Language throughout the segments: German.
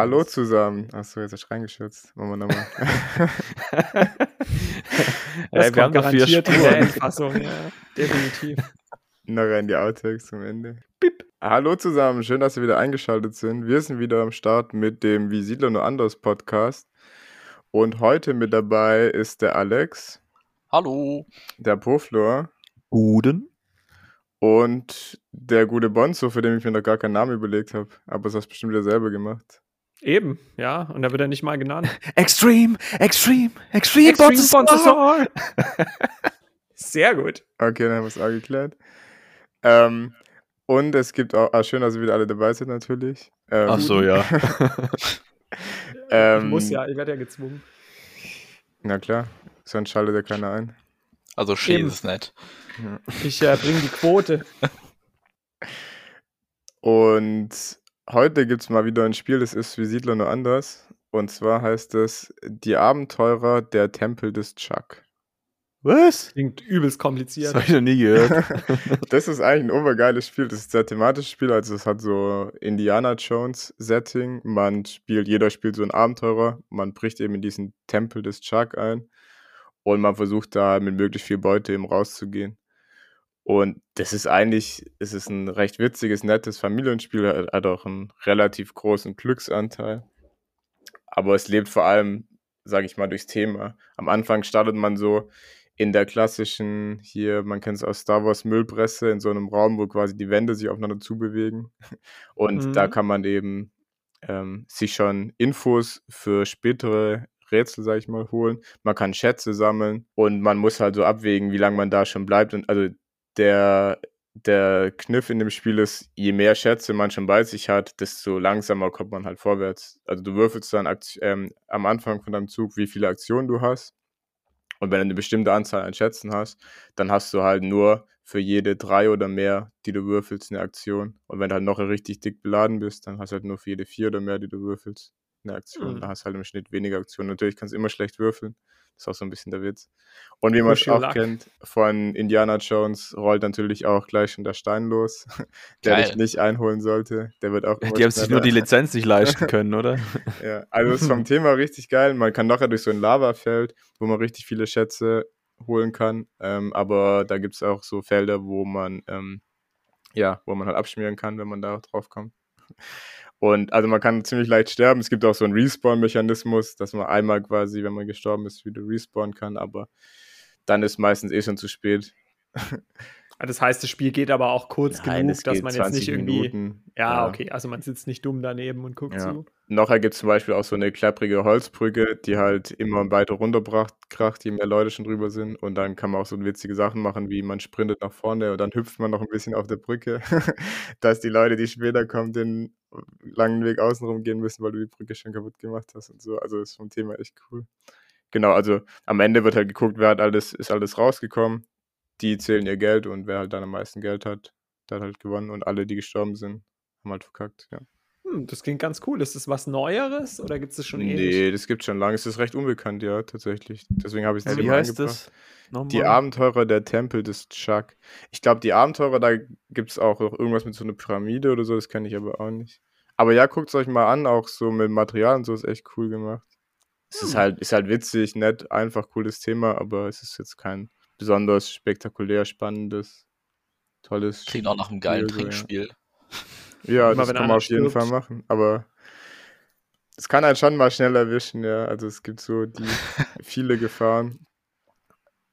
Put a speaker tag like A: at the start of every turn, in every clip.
A: Hallo zusammen. Achso, jetzt hast du reingeschützt. Machen wir nochmal.
B: ja, wir haben doch vier Spuren. Ja, definitiv.
A: Noch rein die Outtakes zum Ende. Bip. Hallo zusammen, schön, dass ihr wieder eingeschaltet sind. Wir sind wieder am Start mit dem Wie Siedler nur anders Podcast. Und heute mit dabei ist der Alex.
C: Hallo.
A: Der Poflor.
D: Guten.
A: Und der gute Bonzo, für den ich mir noch gar keinen Namen überlegt habe. Aber das hast du bestimmt wieder selber gemacht.
B: Eben, ja. Und da wird er nicht mal genannt.
D: Extreme, Extreme, Extreme,
B: Extreme Bonzo. Sehr gut.
A: Okay, dann haben wir es auch geklärt. Ähm, und es gibt auch, ah, schön, dass ihr wieder alle dabei sind natürlich.
D: Ähm, Ach so, ja.
B: ähm, ich muss ja, ich werde ja gezwungen.
A: Na klar, sonst schaltet ja keiner ein.
C: Also schön ist es nicht.
B: Ich äh, bringe die Quote.
A: Und heute gibt es mal wieder ein Spiel, das ist wie Siedler nur anders. Und zwar heißt es Die Abenteurer der Tempel des Chuck.
B: Was? Klingt übelst kompliziert.
D: Das habe ich noch nie gehört.
A: das ist eigentlich ein obergeiles Spiel. Das ist ein sehr thematisches Spiel. Also es hat so Indiana Jones Setting. Man spielt, jeder spielt so einen Abenteurer. Man bricht eben in diesen Tempel des Chuck ein. Und man versucht da mit möglichst viel Beute eben rauszugehen. Und das ist eigentlich, es ist ein recht witziges, nettes Familienspiel, hat auch einen relativ großen Glücksanteil. Aber es lebt vor allem, sage ich mal, durchs Thema. Am Anfang startet man so in der klassischen, hier, man kennt es aus Star Wars Müllpresse, in so einem Raum, wo quasi die Wände sich aufeinander zubewegen. Und mhm. da kann man eben ähm, sich schon Infos für spätere Rätsel, sag ich mal, holen. Man kann Schätze sammeln und man muss halt so abwägen, wie lange man da schon bleibt. Und also der, der Kniff in dem Spiel ist, je mehr Schätze man schon bei sich hat, desto langsamer kommt man halt vorwärts. Also du würfelst dann ähm, am Anfang von deinem Zug, wie viele Aktionen du hast. Und wenn du eine bestimmte Anzahl an Schätzen hast, dann hast du halt nur für jede drei oder mehr, die du würfelst, eine Aktion. Und wenn du halt noch richtig dick beladen bist, dann hast du halt nur für jede vier oder mehr, die du würfelst, eine Aktion. Mhm. Da hast du halt im Schnitt weniger Aktionen. Natürlich kannst du immer schlecht würfeln. Das ist auch so ein bisschen der Witz. Und wie man es auch kennt, von Indiana Jones rollt natürlich auch gleich schon der Stein los, der Geil. dich nicht einholen sollte. Der wird auch.
D: Die haben sich nur die Lizenz nicht leisten können, oder?
A: ja, also ist vom Thema richtig geil. Man kann nachher durch so ein Lavafeld, wo man richtig viele Schätze holen kann. Ähm, aber da gibt es auch so Felder, wo man ähm, ja, wo man halt abschmieren kann, wenn man da drauf kommt. Und also man kann ziemlich leicht sterben. Es gibt auch so einen Respawn-Mechanismus, dass man einmal quasi, wenn man gestorben ist, wieder respawnen kann, aber dann ist meistens eh schon zu spät.
B: Ah, das heißt, das Spiel geht aber auch kurz Nein, genug, dass man jetzt nicht irgendwie. Minuten, ja, ja, okay, also man sitzt nicht dumm daneben und guckt ja. zu.
A: Gibt es zum Beispiel auch so eine klapprige Holzbrücke, die halt immer weiter runterkracht, je mehr Leute schon drüber sind. Und dann kann man auch so witzige Sachen machen, wie man sprintet nach vorne und dann hüpft man noch ein bisschen auf der Brücke, dass die Leute, die später kommen, den langen Weg außenrum gehen müssen, weil du die Brücke schon kaputt gemacht hast und so. Also ist vom Thema echt cool. Genau, also am Ende wird halt geguckt, wer hat alles, ist alles rausgekommen die zählen ihr Geld und wer halt dann am meisten Geld hat, der hat halt gewonnen und alle, die gestorben sind, haben halt verkackt, ja.
B: Hm, das klingt ganz cool. Ist das was Neueres oder gibt es das schon
A: ewig? Nee, das gibt schon lange. Es ist recht unbekannt, ja, tatsächlich. Deswegen habe ich es
D: ja, Wie heißt das?
A: Nochmal? Die Abenteurer der Tempel des Chuck. Ich glaube, die Abenteurer, da gibt es auch irgendwas mit so einer Pyramide oder so, das kenne ich aber auch nicht. Aber ja, guckt es euch mal an, auch so mit Material und so ist echt cool gemacht. Es hm. ist halt, ist halt witzig, nett, einfach cooles Thema, aber es ist jetzt kein besonders spektakulär spannendes, tolles.
C: Klingt auch nach einem geilen Trinkspiel.
A: Ja, Immer das kann man auf jeden Fall machen. Aber es kann halt schon mal schnell erwischen, ja. Also es gibt so die viele Gefahren.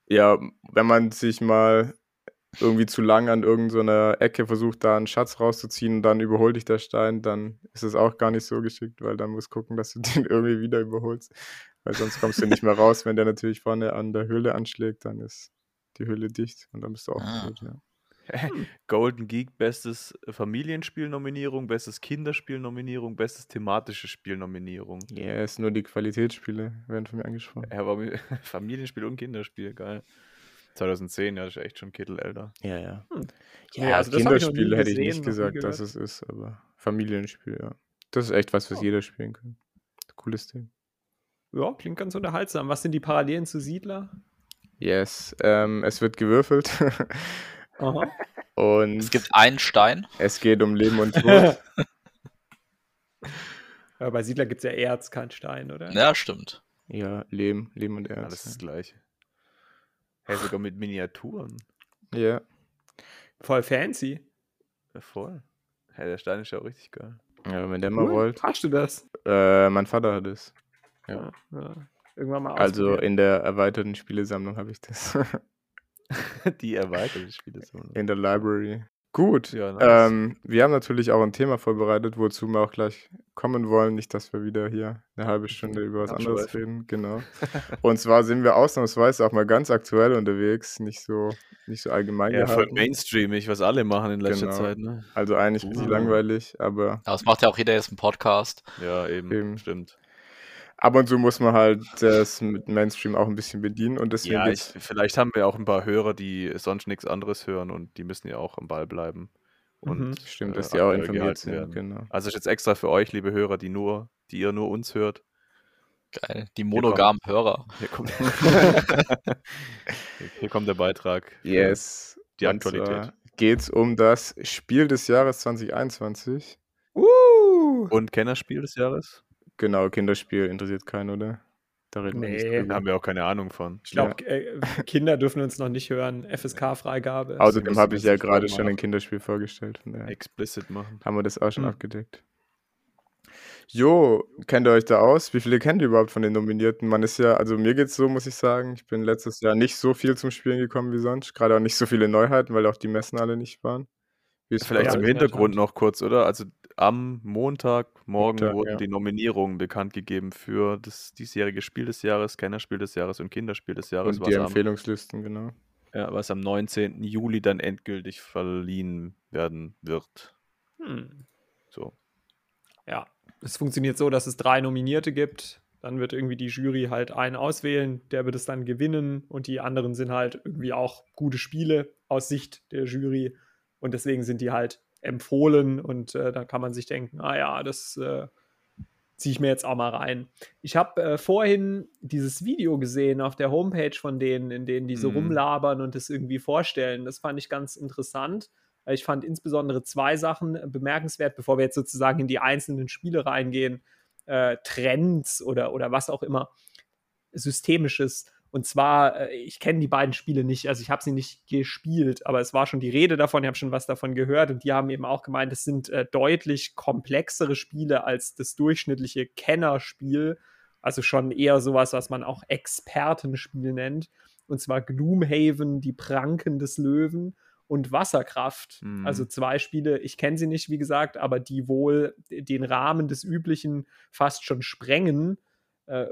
A: Ja, wenn man sich mal irgendwie zu lang an irgendeiner so Ecke versucht, da einen Schatz rauszuziehen und dann überholt dich der Stein, dann ist es auch gar nicht so geschickt, weil dann musst gucken, dass du den irgendwie wieder überholst. Weil sonst kommst du nicht mehr raus, wenn der natürlich vorne an der Höhle anschlägt, dann ist die Hülle dicht und dann bist du auch ah. tot, ja.
D: Golden Geek, bestes Familienspiel-Nominierung, bestes Kinderspiel-Nominierung, bestes thematisches Spiel-Nominierung.
A: Ja, yeah, ist nur die Qualitätsspiele, werden von mir angesprochen.
D: Ja, aber Familienspiel und Kinderspiel, geil. 2010, ja, das ist echt schon Kittel älter.
A: Ja, ja. Hm. Ja, also Kinderspiel hätte ich nicht gesagt, dass es ist, aber Familienspiel, ja. Das ist echt was, was oh. jeder spielen kann. Cooles Ding.
B: Ja, klingt ganz unterhaltsam. Was sind die Parallelen zu Siedler?
A: Yes, ähm, es wird gewürfelt.
C: Aha. Und es gibt einen Stein.
A: Es geht um Leben und Tod.
B: Ja, bei Siedler gibt es ja Erz, kein Stein, oder?
C: Ja, stimmt.
A: Ja, Lehm, Lehm und Erz.
D: Alles das gleiche. Hey, sogar mit Miniaturen.
A: Ja.
B: Voll fancy.
D: Ja, voll. Hey, der Stein ist ja auch richtig geil.
A: Ja, wenn der mal rollt.
B: Hast du das?
A: Äh, mein Vater hat es.
B: Ja. ja. Irgendwann mal
A: Also in der erweiterten Spielesammlung habe ich das.
D: Die erweiterte Spielesammlung.
A: In der Library. Gut. Ja, nice. ähm, wir haben natürlich auch ein Thema vorbereitet, wozu wir auch gleich kommen wollen. Nicht, dass wir wieder hier eine halbe Stunde über was anderes reden. Genau. Und zwar sind wir ausnahmsweise auch mal ganz aktuell unterwegs, nicht so, nicht so allgemein.
D: Ja, voll mainstreamig, was alle machen in letzter genau. Zeit. Ne?
A: Also eigentlich ein bisschen uh. langweilig, aber.
C: Aber es macht ja auch jeder jetzt einen Podcast.
D: Ja, eben. eben. Stimmt
A: ab und zu muss man halt das mit Mainstream auch ein bisschen bedienen und deswegen. Ja,
D: ich, vielleicht haben wir auch ein paar Hörer, die sonst nichts anderes hören und die müssen ja auch am Ball bleiben. Und mhm.
A: stimmt, äh, dass die auch informiert sind. Werden. Genau.
D: Also jetzt extra für euch, liebe Hörer, die nur, die ihr nur uns hört.
C: Geil, die monogamen Hörer.
D: Hier kommt, hier kommt der Beitrag.
A: Yes.
D: Die Aktualität.
A: Geht es um das Spiel des Jahres 2021.
D: Uh! Und Kennerspiel des Jahres?
A: Genau, Kinderspiel interessiert keinen, oder?
D: Da reden nee. wir nicht Da haben wir auch keine Ahnung von.
B: Ich glaube, ja. äh, Kinder dürfen uns noch nicht hören. FSK-Freigabe.
A: Außerdem habe ich ja gerade schon ein Kinderspiel vorgestellt.
D: Explicit machen.
A: Haben wir das auch schon mhm. abgedeckt. Jo, kennt ihr euch da aus? Wie viele kennt ihr überhaupt von den Nominierten? Man ist ja, also mir geht's so, muss ich sagen. Ich bin letztes Jahr nicht so viel zum Spielen gekommen wie sonst. Gerade auch nicht so viele Neuheiten, weil auch die Messen alle nicht waren.
D: Vielleicht zum Hintergrund noch kurz, oder? Also am Montagmorgen Montag, wurden ja. die Nominierungen bekannt gegeben für das diesjährige Spiel des Jahres, Kennerspiel des Jahres und Kinderspiel des Jahres.
A: Und die Empfehlungslisten, genau.
D: Ja, was am 19. Juli dann endgültig verliehen werden wird.
B: Hm. So. Ja, es funktioniert so, dass es drei Nominierte gibt. Dann wird irgendwie die Jury halt einen auswählen, der wird es dann gewinnen und die anderen sind halt irgendwie auch gute Spiele aus Sicht der Jury und deswegen sind die halt empfohlen und äh, da kann man sich denken, ah ja, das äh, ziehe ich mir jetzt auch mal rein. Ich habe äh, vorhin dieses Video gesehen auf der Homepage von denen, in denen die so mhm. rumlabern und das irgendwie vorstellen. Das fand ich ganz interessant. Ich fand insbesondere zwei Sachen bemerkenswert, bevor wir jetzt sozusagen in die einzelnen Spiele reingehen. Äh, Trends oder, oder was auch immer. Systemisches und zwar, äh, ich kenne die beiden Spiele nicht, also ich habe sie nicht gespielt, aber es war schon die Rede davon, ich habe schon was davon gehört und die haben eben auch gemeint, es sind äh, deutlich komplexere Spiele als das durchschnittliche Kennerspiel. Also schon eher sowas, was man auch Expertenspiel nennt. Und zwar Gloomhaven, die Pranken des Löwen und Wasserkraft. Mhm. Also zwei Spiele, ich kenne sie nicht, wie gesagt, aber die wohl den Rahmen des Üblichen fast schon sprengen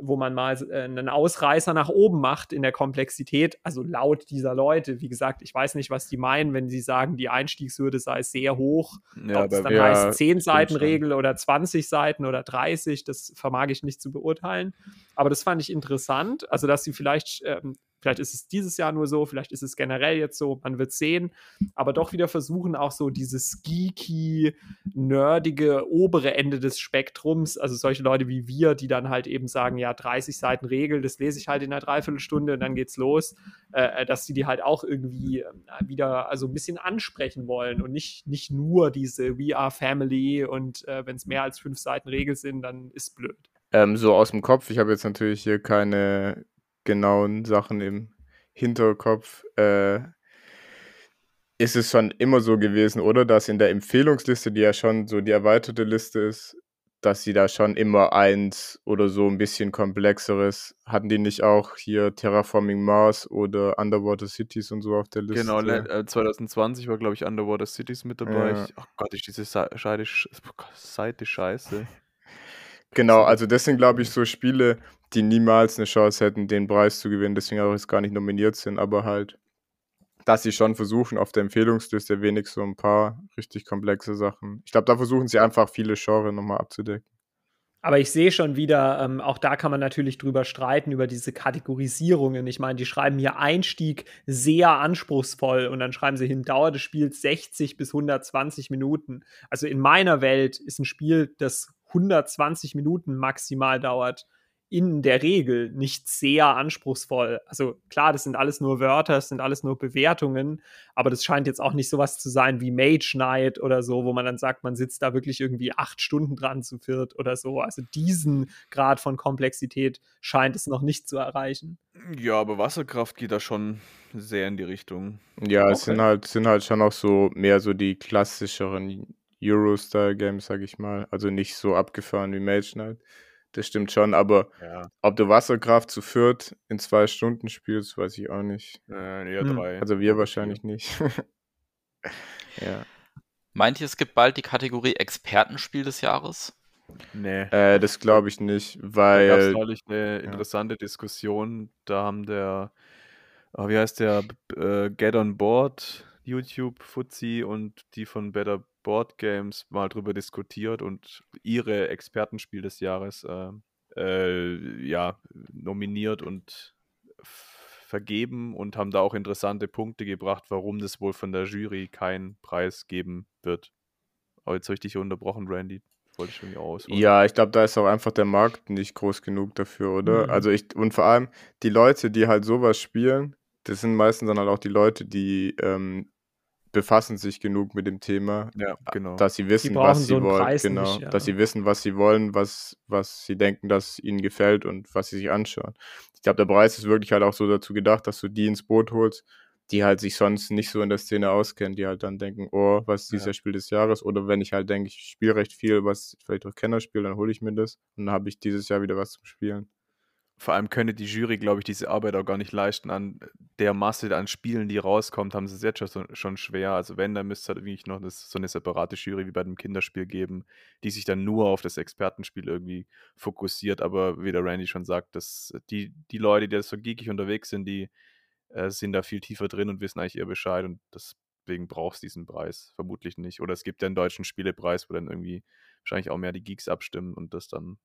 B: wo man mal äh, einen Ausreißer nach oben macht in der Komplexität, also laut dieser Leute. Wie gesagt, ich weiß nicht, was die meinen, wenn sie sagen, die Einstiegshürde sei sehr hoch. Ja, Ob es dann heißt 10 Seiten Regel oder 20 Seiten oder 30, das vermag ich nicht zu beurteilen. Aber das fand ich interessant, also dass sie vielleicht ähm, Vielleicht ist es dieses Jahr nur so, vielleicht ist es generell jetzt so, man wird sehen. Aber doch wieder versuchen, auch so dieses geeky, nerdige obere Ende des Spektrums, also solche Leute wie wir, die dann halt eben sagen, ja, 30 Seiten Regel, das lese ich halt in einer Dreiviertelstunde und dann geht's los, äh, äh dass sie die halt auch irgendwie äh, wieder also ein bisschen ansprechen wollen und nicht, nicht nur diese We are Family und äh, wenn es mehr als fünf Seiten Regel sind, dann ist blöd.
A: Ähm, so aus dem Kopf, ich habe jetzt natürlich hier keine genauen Sachen im Hinterkopf, äh, ist es schon immer so gewesen, oder? Dass in der Empfehlungsliste, die ja schon so die erweiterte Liste ist, dass sie da schon immer eins oder so ein bisschen komplexeres. Hatten die nicht auch hier Terraforming Mars oder Underwater Cities und so auf der Liste?
D: Genau, 2020 war, glaube ich, Underwater Cities mit dabei. Ja. Ich, oh Gott, ist diese Seite, Seite scheiße.
A: Genau, also das sind, glaube ich, so Spiele, die niemals eine Chance hätten, den Preis zu gewinnen, deswegen auch jetzt gar nicht nominiert sind, aber halt, dass sie schon versuchen, auf der Empfehlungsliste wenig so ein paar richtig komplexe Sachen. Ich glaube, da versuchen sie einfach viele Genres nochmal abzudecken.
B: Aber ich sehe schon wieder, ähm, auch da kann man natürlich drüber streiten, über diese Kategorisierungen. Ich meine, die schreiben hier Einstieg sehr anspruchsvoll und dann schreiben sie hin, Dauer des Spiels 60 bis 120 Minuten. Also in meiner Welt ist ein Spiel, das 120 Minuten maximal dauert, in der Regel nicht sehr anspruchsvoll. Also klar, das sind alles nur Wörter, das sind alles nur Bewertungen, aber das scheint jetzt auch nicht sowas zu sein wie Mage Knight oder so, wo man dann sagt, man sitzt da wirklich irgendwie acht Stunden dran zu viert oder so. Also diesen Grad von Komplexität scheint es noch nicht zu erreichen.
D: Ja, aber Wasserkraft geht da schon sehr in die Richtung.
A: Ja, es sind halt, sind halt schon auch so mehr so die klassischeren Euro-Style-Games, sag ich mal. Also nicht so abgefahren wie Mage Knight. Das stimmt schon, aber
D: Ja.
A: ob du Wasserkraft zu viert in zwei Stunden spielst, weiß ich auch nicht.
D: Äh, eher
B: Hm.
D: drei.
A: Also wir wahrscheinlich nicht. ja.
C: Meint ihr, es gibt bald die Kategorie Expertenspiel des Jahres?
D: Nee.
A: Äh, das glaube ich nicht,
D: Da gab es
A: weil
D: neulich eine interessante Diskussion. Da haben der, ah, wie heißt der, äh, Get on Board, YouTube, Fuzzi und die von Better Board Games mal drüber diskutiert und ihre Expertenspiel des Jahres äh, äh, ja, nominiert und vergeben und haben da auch interessante Punkte gebracht, warum das wohl von der Jury keinen Preis geben wird. Aber jetzt habe ich dich unterbrochen, Randy. Wollte ich schon ausholen.
A: Ja, ich glaube, da ist auch einfach der Markt nicht groß genug dafür, oder?
B: Mhm.
A: Also ich, und vor allem die Leute, die halt sowas spielen, das sind meistens dann halt auch die Leute, die ähm, befassen sich genug mit dem Thema,
D: Ja, genau.
A: dass sie wissen, was sie
B: so
A: wollen.
B: Preis
A: genau,
B: nicht, ja.
A: dass sie wissen, was sie wollen, was, was sie denken, dass ihnen gefällt und was sie sich anschauen. Ich glaube, der Preis ist wirklich halt auch so dazu gedacht, dass du die ins Boot holst, die halt sich sonst nicht so in der Szene auskennen, die halt dann denken, oh, was ist dieses
D: Ja.
A: Spiel des Jahres? Oder wenn ich halt denke, ich spiele recht viel, was vielleicht auch Kenner spiele, dann hole ich mir das und dann habe ich dieses Jahr wieder was zum Spielen.
D: Vor allem könne die Jury, glaube ich, diese Arbeit auch gar nicht leisten. An der Masse an Spielen, die rauskommt, haben sie es jetzt schon, schon schwer. Also wenn, dann müsste es halt wirklich noch das, so eine separate Jury wie bei dem Kinderspiel geben, die sich dann nur auf das Expertenspiel irgendwie fokussiert. Aber wie der Randy schon sagt, dass die, die Leute, die da so geekig unterwegs sind, die äh, sind da viel tiefer drin und wissen eigentlich eher Bescheid. Und deswegen brauchst du diesen Preis vermutlich nicht. Oder es gibt ja einen deutschen Spielepreis, wo dann irgendwie wahrscheinlich auch mehr die Geeks abstimmen und das dann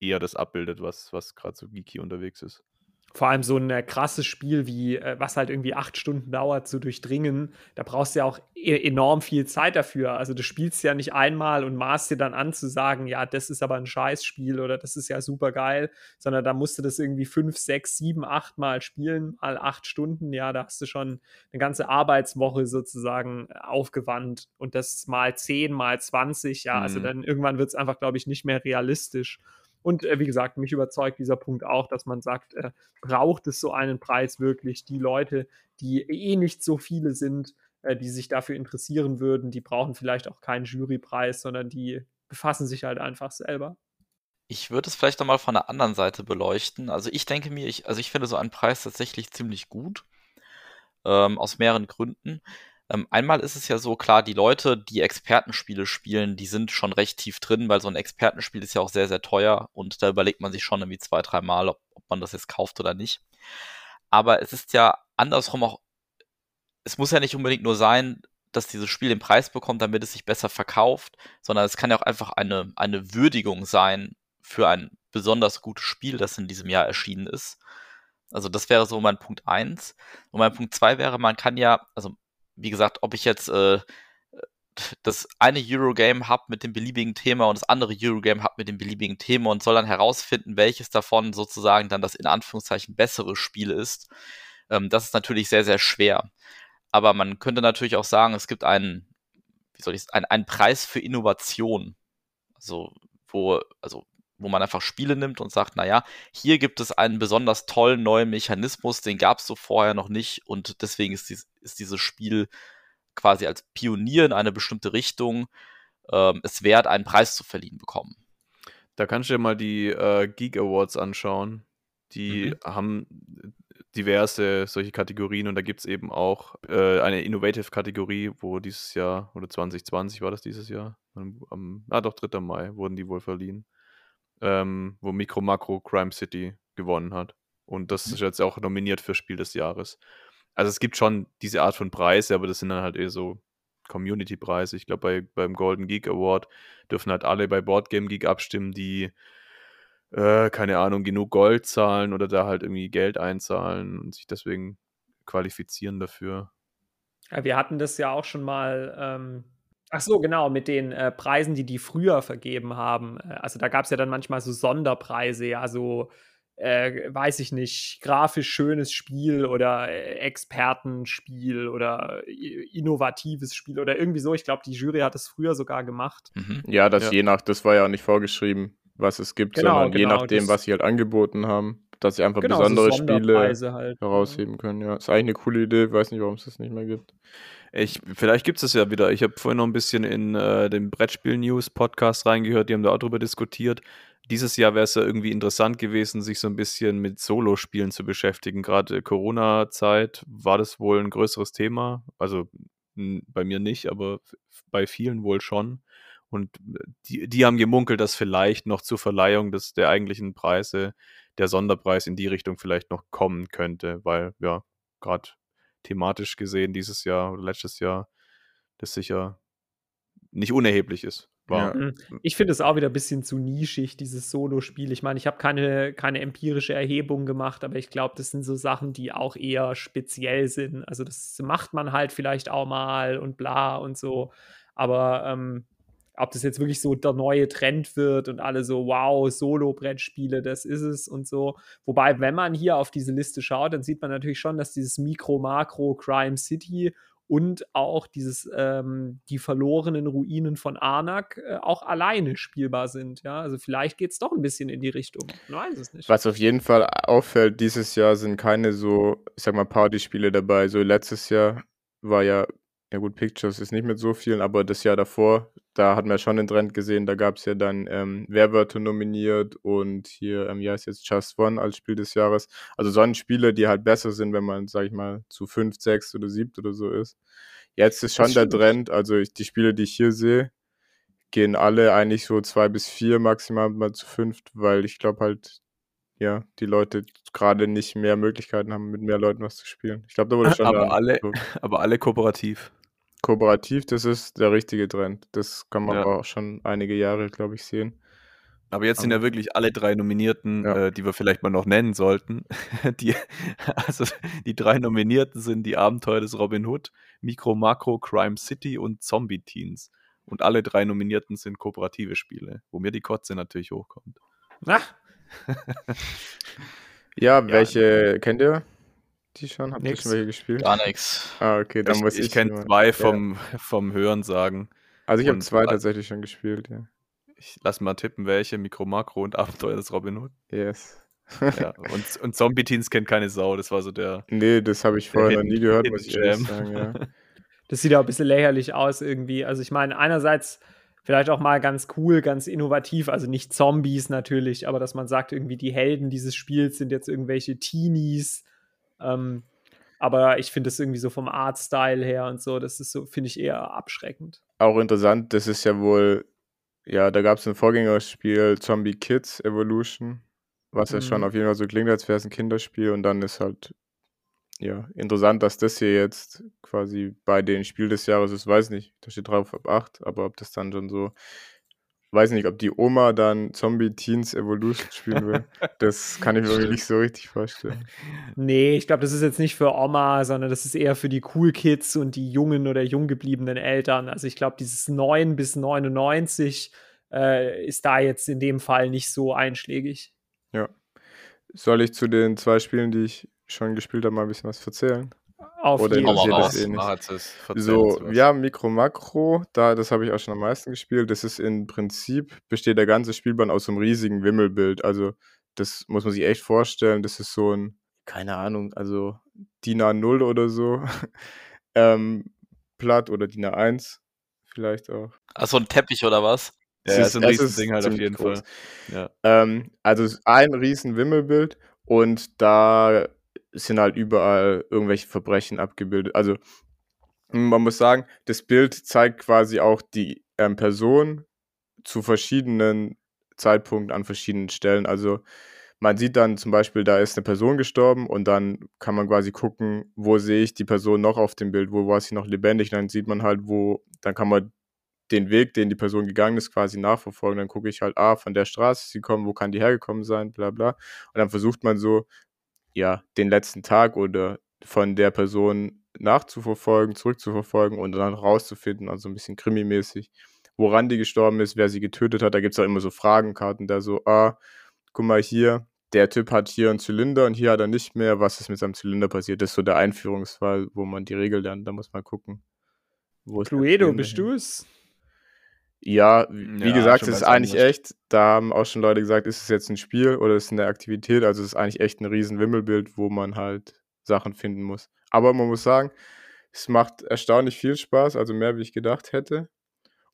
D: eher das abbildet, was, was gerade so geeky unterwegs ist.
B: Vor allem so ein äh, krasses Spiel wie, äh, was halt irgendwie acht Stunden dauert zu durchdringen, da brauchst du ja auch e enorm viel Zeit dafür. Also du spielst ja nicht einmal und maßt dir dann an zu sagen, ja, das ist aber ein Scheißspiel oder das ist ja super geil, sondern da musst du das irgendwie fünf, sechs, sieben, acht Mal spielen, mal acht Stunden. Ja, da hast du schon eine ganze Arbeitswoche sozusagen aufgewandt und das mal zehn, mal zwanzig. Ja, also
D: Mhm.
B: dann irgendwann wird es einfach, glaube ich, nicht mehr realistisch. Und äh, wie gesagt, mich überzeugt dieser Punkt auch, dass man sagt, äh, braucht es so einen Preis wirklich? Die Leute, die eh nicht so viele sind, äh, die sich dafür interessieren würden, die brauchen vielleicht auch keinen Jurypreis, sondern die befassen sich halt einfach selber.
C: Ich würde es vielleicht nochmal von der anderen Seite beleuchten. Also ich denke mir, ich, also ich finde so einen Preis tatsächlich ziemlich gut. Ähm, aus mehreren Gründen. Ähm, einmal ist es ja so, klar, die Leute, die Expertenspiele spielen, die sind schon recht tief drin, weil so ein Expertenspiel ist ja auch sehr, sehr teuer und da überlegt man sich schon irgendwie zwei, dreimal, ob, ob man das jetzt kauft oder nicht. Aber es ist ja andersrum auch, es muss ja nicht unbedingt nur sein, dass dieses Spiel den Preis bekommt, damit es sich besser verkauft, sondern es kann ja auch einfach eine, eine Würdigung sein für ein besonders gutes Spiel, das in diesem Jahr erschienen ist. Also das wäre so mein Punkt eins. Und mein Punkt zwei wäre, man kann ja, also wie gesagt, ob ich jetzt äh, das eine Eurogame habe mit dem beliebigen Thema und das andere Eurogame habe mit dem beliebigen Thema und soll dann herausfinden, welches davon sozusagen dann das in Anführungszeichen bessere Spiel ist. Ähm, das ist natürlich sehr, sehr schwer. Aber man könnte natürlich auch sagen, es gibt einen, wie soll ich einen, einen Preis für Innovation. Also, wo, also, wo man einfach Spiele nimmt und sagt, naja, hier gibt es einen besonders tollen neuen Mechanismus, den gab es so vorher noch nicht und deswegen ist, dies, ist dieses Spiel quasi als Pionier in eine bestimmte Richtung ähm, es wert, einen Preis zu verliehen bekommen.
D: Da kannst du dir mal die äh, Geek Awards anschauen. Die mhm. haben diverse solche Kategorien und da gibt es eben auch äh, eine Innovative-Kategorie, wo dieses Jahr, oder 2020 war das dieses Jahr, am, am ah doch, 3. Mai wurden die wohl verliehen, ähm, wo Micro Macro Crime City gewonnen hat. Und das mhm. ist jetzt auch nominiert für Spiel des Jahres. Also es gibt schon diese Art von Preise, aber das sind dann halt eher so Community-Preise. Ich glaube, bei, beim Golden Geek Award dürfen halt alle bei Boardgame Geek abstimmen, die äh, keine Ahnung, genug Gold zahlen oder da halt irgendwie Geld einzahlen und sich deswegen qualifizieren dafür.
B: Ja, wir hatten das ja auch schon mal ähm, Ach so, genau, mit den äh, Preisen, die die früher vergeben haben. Äh, also da gab es ja dann manchmal so Sonderpreise, ja, so, äh, weiß ich nicht, grafisch schönes Spiel oder äh, Expertenspiel oder innovatives Spiel oder irgendwie so. Ich glaube, die Jury hat es früher sogar gemacht.
A: Mhm. Ja, das ja. je nach, das war ja auch nicht vorgeschrieben, was es gibt, genau, sondern genau, je nachdem, was sie halt angeboten haben, dass sie einfach genau, besondere so Spiele halt, herausheben können. Ja, ist eigentlich eine coole Idee, ich weiß nicht, warum es das nicht mehr gibt.
D: Ich, vielleicht gibt es ja wieder. Ich habe vorhin noch ein bisschen in äh, den Brettspiel-News-Podcast reingehört, die haben da auch drüber diskutiert. Dieses Jahr wäre es ja irgendwie interessant gewesen, sich so ein bisschen mit Solo-Spielen zu beschäftigen. Gerade Corona-Zeit war das wohl ein größeres Thema. Also bei mir nicht, aber bei vielen wohl schon. Und die, die haben gemunkelt, dass vielleicht noch zur Verleihung des, der eigentlichen Preise der Sonderpreis in die Richtung vielleicht noch kommen könnte, weil ja, gerade thematisch gesehen dieses Jahr oder letztes Jahr das sicher nicht unerheblich ist.
B: Ja. Mhm. Ich finde es auch wieder ein bisschen zu nischig, dieses Solo-Spiel. Ich meine, ich habe keine, keine empirische Erhebung gemacht, aber ich glaube, das sind so Sachen, die auch eher speziell sind. Also das macht man halt vielleicht auch mal und bla und so. Aber ähm, ob das jetzt wirklich so der neue Trend wird und alle so, wow, Solo-Brettspiele, das ist es und so. Wobei, wenn man hier auf diese Liste schaut, dann sieht man natürlich schon, dass dieses Mikro-Makro-Crime City und auch dieses, ähm, die verlorenen Ruinen von Arnak äh, auch alleine spielbar sind. Ja, also vielleicht geht es doch ein bisschen in die Richtung. Ich weiß es nicht.
A: Was auf jeden Fall auffällt, dieses Jahr sind keine so, ich sag mal, Partyspiele dabei. So letztes Jahr war ja ja gut, Pictures ist nicht mit so vielen, aber das Jahr davor, da hatten wir schon den Trend gesehen, da gab es ja dann ähm, Werwörter nominiert und hier, ähm, ja, ist jetzt Just One als Spiel des Jahres. Also solche Spiele, die halt besser sind, wenn man, sag ich mal, zu fünf, sechs oder sieben oder so ist. Jetzt ist schon der Trend, also ich, die Spiele, die ich hier sehe, gehen alle eigentlich so zwei bis vier, maximal mal zu fünft, weil ich glaube halt, ja, die Leute gerade nicht mehr Möglichkeiten haben, mit mehr Leuten was zu spielen. Ich glaube, da wurde schon.
D: aber, alle, aber alle kooperativ.
A: Kooperativ, das ist der richtige Trend. Das kann man ja. auch schon einige Jahre, glaube ich, sehen.
D: Aber jetzt sind ja wirklich alle drei Nominierten, ja. äh, die wir vielleicht mal noch nennen sollten. Die, also die drei Nominierten sind die Abenteuer des Robin Hood, Micro Macro, Crime City und Zombie Teens. Und alle drei Nominierten sind kooperative Spiele, wo mir die Kotze natürlich hochkommt.
B: Ach.
A: ja, welche ja. kennt ihr? Die schon? Habt ihr schon welche gespielt?
C: Gar nichts.
A: Ah, okay, dann
D: ich,
A: muss ich.
D: Ich kenne zwei vom, ja. vom Hören sagen.
A: Also ich habe zwei tatsächlich schon gespielt, ja.
D: Ich lass mal tippen, welche. Mikro Makro und Abenteuer des Robin Hood.
A: Yes.
D: ja, und, und Zombie Teens kennt keine Sau, das war so der.
A: Nee, das habe ich vorher noch nie gehört, muss ich ehrlich sagen, ja.
B: Das sieht auch ein bisschen lächerlich aus irgendwie. Also ich meine, einerseits vielleicht auch mal ganz cool, ganz innovativ, also nicht Zombies natürlich, aber dass man sagt, irgendwie die Helden dieses Spiels sind jetzt irgendwelche Teenies, ähm, aber ich finde es irgendwie so vom Artstyle her und so, das ist so, finde ich eher abschreckend.
A: Auch interessant, das ist ja wohl, ja, da gab es ein Vorgängerspiel Zombie Kids Evolution, was mhm. ja schon mhm. auf jeden Fall so klingt, als wäre es ein Kinderspiel und dann ist halt, ja, interessant, dass das hier jetzt quasi bei den Spiel des Jahres ist, weiß nicht, da steht drauf ab 8, aber ob das dann schon so weiß nicht, ob die Oma dann Zombie Teens Evolution spielen will. Das kann ich mir nicht so richtig vorstellen.
B: Nee, ich glaube, das ist jetzt nicht für Oma, sondern das ist eher für die Cool Kids und die jungen oder jung gebliebenen Eltern. Also ich glaube, dieses 9 bis 99 äh, ist da jetzt in dem Fall nicht so einschlägig.
A: Ja. Soll ich zu den zwei Spielen, die ich schon gespielt habe, mal ein bisschen was erzählen?
B: Auf Oder jeden
A: Fall. Eh so, ja, Mikro Makro, da, das habe ich auch schon am meisten gespielt. Das ist im Prinzip, besteht der ganze Spielbahn aus so einem riesigen Wimmelbild. Also, das muss man sich echt vorstellen. Das ist so ein, keine Ahnung, also DIN A0 oder so. ähm, Platt oder DIN A1 vielleicht auch.
C: Achso, ein Teppich oder was?
D: Ja, das ist ein Riesending halt auf jeden groß. Fall.
A: Ja. Ähm, also ein riesen Wimmelbild und da sind halt überall irgendwelche Verbrechen abgebildet. Also man muss sagen, das Bild zeigt quasi auch die ähm, Person zu verschiedenen Zeitpunkten an verschiedenen Stellen. Also man sieht dann zum Beispiel, da ist eine Person gestorben und dann kann man quasi gucken, wo sehe ich die Person noch auf dem Bild, wo war sie noch lebendig. Und dann sieht man halt, wo, dann kann man den Weg, den die Person gegangen ist, quasi nachverfolgen. Dann gucke ich halt, ah, von der Straße ist sie kommen, wo kann die hergekommen sein, bla bla. Und dann versucht man so ja, den letzten Tag oder von der Person nachzuverfolgen, zurückzuverfolgen und dann rauszufinden, also ein bisschen krimimäßig, woran die gestorben ist, wer sie getötet hat. Da gibt es auch immer so Fragenkarten, da so, ah, guck mal hier, der Typ hat hier einen Zylinder und hier hat er nicht mehr. Was ist mit seinem Zylinder passiert? Das ist so der Einführungsfall, wo man die Regel lernt. Da muss man gucken.
B: Wo Cluedo, bist du es?
A: Ja, wie ja, gesagt, es ist eigentlich anders. echt, da haben auch schon Leute gesagt, ist es jetzt ein Spiel oder ist es eine Aktivität? Also es ist eigentlich echt ein riesen Wimmelbild, wo man halt Sachen finden muss. Aber man muss sagen, es macht erstaunlich viel Spaß, also mehr, wie ich gedacht hätte.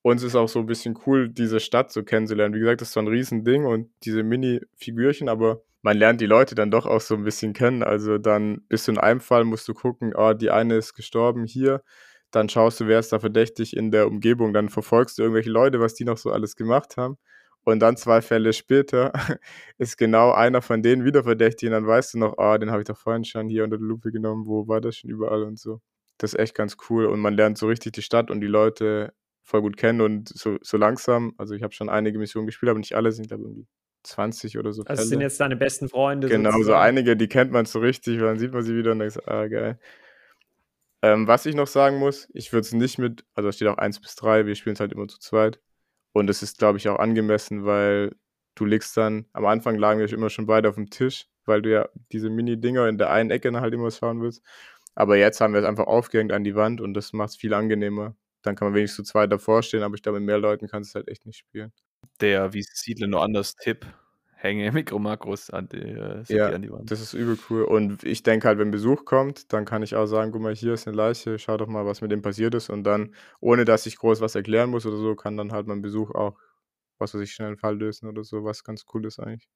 A: Und es ist auch so ein bisschen cool, diese Stadt so kennenzulernen. Wie gesagt, das ist so ein Riesending und diese Mini-Figürchen, aber man lernt die Leute dann doch auch so ein bisschen kennen. Also dann bist du in einem Fall, musst du gucken, oh, die eine ist gestorben hier, dann schaust du, wer ist da verdächtig in der Umgebung, dann verfolgst du irgendwelche Leute, was die noch so alles gemacht haben. Und dann zwei Fälle später ist genau einer von denen wieder verdächtig und dann weißt du noch, ah, oh, den habe ich doch vorhin schon hier unter die Lupe genommen, wo war das schon überall und so. Das ist echt ganz cool und man lernt so richtig die Stadt und die Leute voll gut kennen und so, so langsam, also ich habe schon einige Missionen gespielt, aber nicht alle sind, glaube irgendwie 20 oder so.
B: Also Fälle. sind jetzt deine besten Freunde.
A: Genau, sozusagen. so einige, die kennt man so richtig, dann sieht man sie wieder und denkt, ah, geil. Ähm, was ich noch sagen muss, ich würde es nicht mit, also da steht auch 1 bis 3, wir spielen es halt immer zu zweit. Und es ist, glaube ich, auch angemessen, weil du legst dann, am Anfang lagen wir immer schon beide auf dem Tisch, weil du ja diese Mini-Dinger in der einen Ecke halt immer schauen willst. Aber jetzt haben wir es einfach aufgehängt an die Wand und das macht es viel angenehmer dann kann man wenigstens zu zweit davor stehen, aber ich glaube, mit mehr Leuten kannst du es halt echt nicht spielen.
D: Der, wie Siedler nur anders Tipp, hänge Mikromakros an die, äh,
A: ja, an die Wand. Das ist übel cool. Und ich denke halt, wenn Besuch kommt, dann kann ich auch sagen, guck mal, hier ist eine Leiche, schau doch mal, was mit dem passiert ist. Und dann, ohne dass ich groß was erklären muss oder so, kann dann halt mein Besuch auch, was weiß ich, schnell einen Fall lösen oder so, was ganz cool ist eigentlich.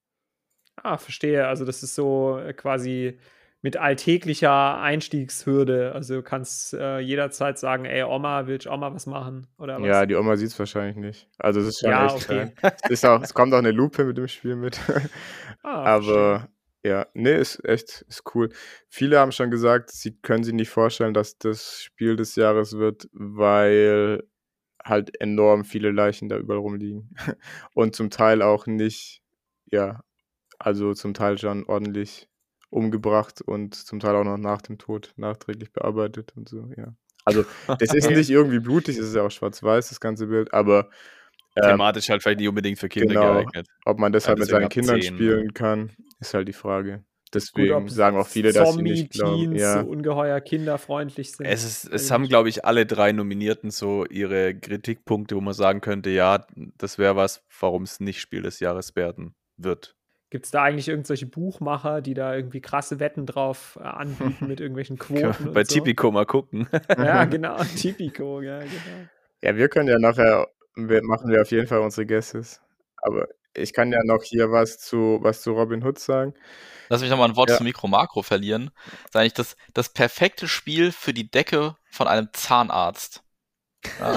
B: Ah, verstehe. Also das ist so äh, quasi mit alltäglicher Einstiegshürde. Also du kannst äh, jederzeit sagen, ey Oma, willst du mal was machen? Oder was?
A: Ja, die Oma sieht es wahrscheinlich nicht. Also es ist schon ja, echt okay. es, auch, es kommt auch eine Lupe mit dem Spiel mit. ah, Aber schön. ja, nee, ist echt ist cool. Viele haben schon gesagt, sie können sich nicht vorstellen, dass das Spiel des Jahres wird, weil halt enorm viele Leichen da überall rumliegen. Und zum Teil auch nicht, ja, also zum Teil schon ordentlich umgebracht und zum Teil auch noch nach dem Tod nachträglich bearbeitet und so, ja. Also, das ist nicht irgendwie blutig, es ist ja auch schwarz-weiß, das ganze Bild, aber.
D: Ähm, Thematisch halt vielleicht nicht unbedingt für Kinder genau, geeignet.
A: Ob man das ja, halt mit seinen Kindern 10, spielen ne? kann, ist halt die Frage. Deswegen Gut, sagen auch viele, dass sie nicht glauben.
B: Ja. so ungeheuer kinderfreundlich sind.
D: Es, ist, es haben, glaube ich, alle drei Nominierten so ihre Kritikpunkte, wo man sagen könnte, ja, das wäre was, warum es nicht Spiel des Jahres werden wird.
B: Gibt es da eigentlich irgendwelche Buchmacher, die da irgendwie krasse Wetten drauf äh, anbieten mit irgendwelchen Quoten?
D: Bei so? Tipico mal gucken.
B: ja, genau, Tipico, ja, genau.
A: Ja, wir können ja nachher, wir machen wir auf jeden Fall unsere Guesses. Aber ich kann ja noch hier was zu, was zu Robin Hood sagen.
C: Lass mich nochmal ein Wort ja. zu Mikro Makro verlieren. Das ist eigentlich das, das perfekte Spiel für die Decke von einem Zahnarzt. Ja.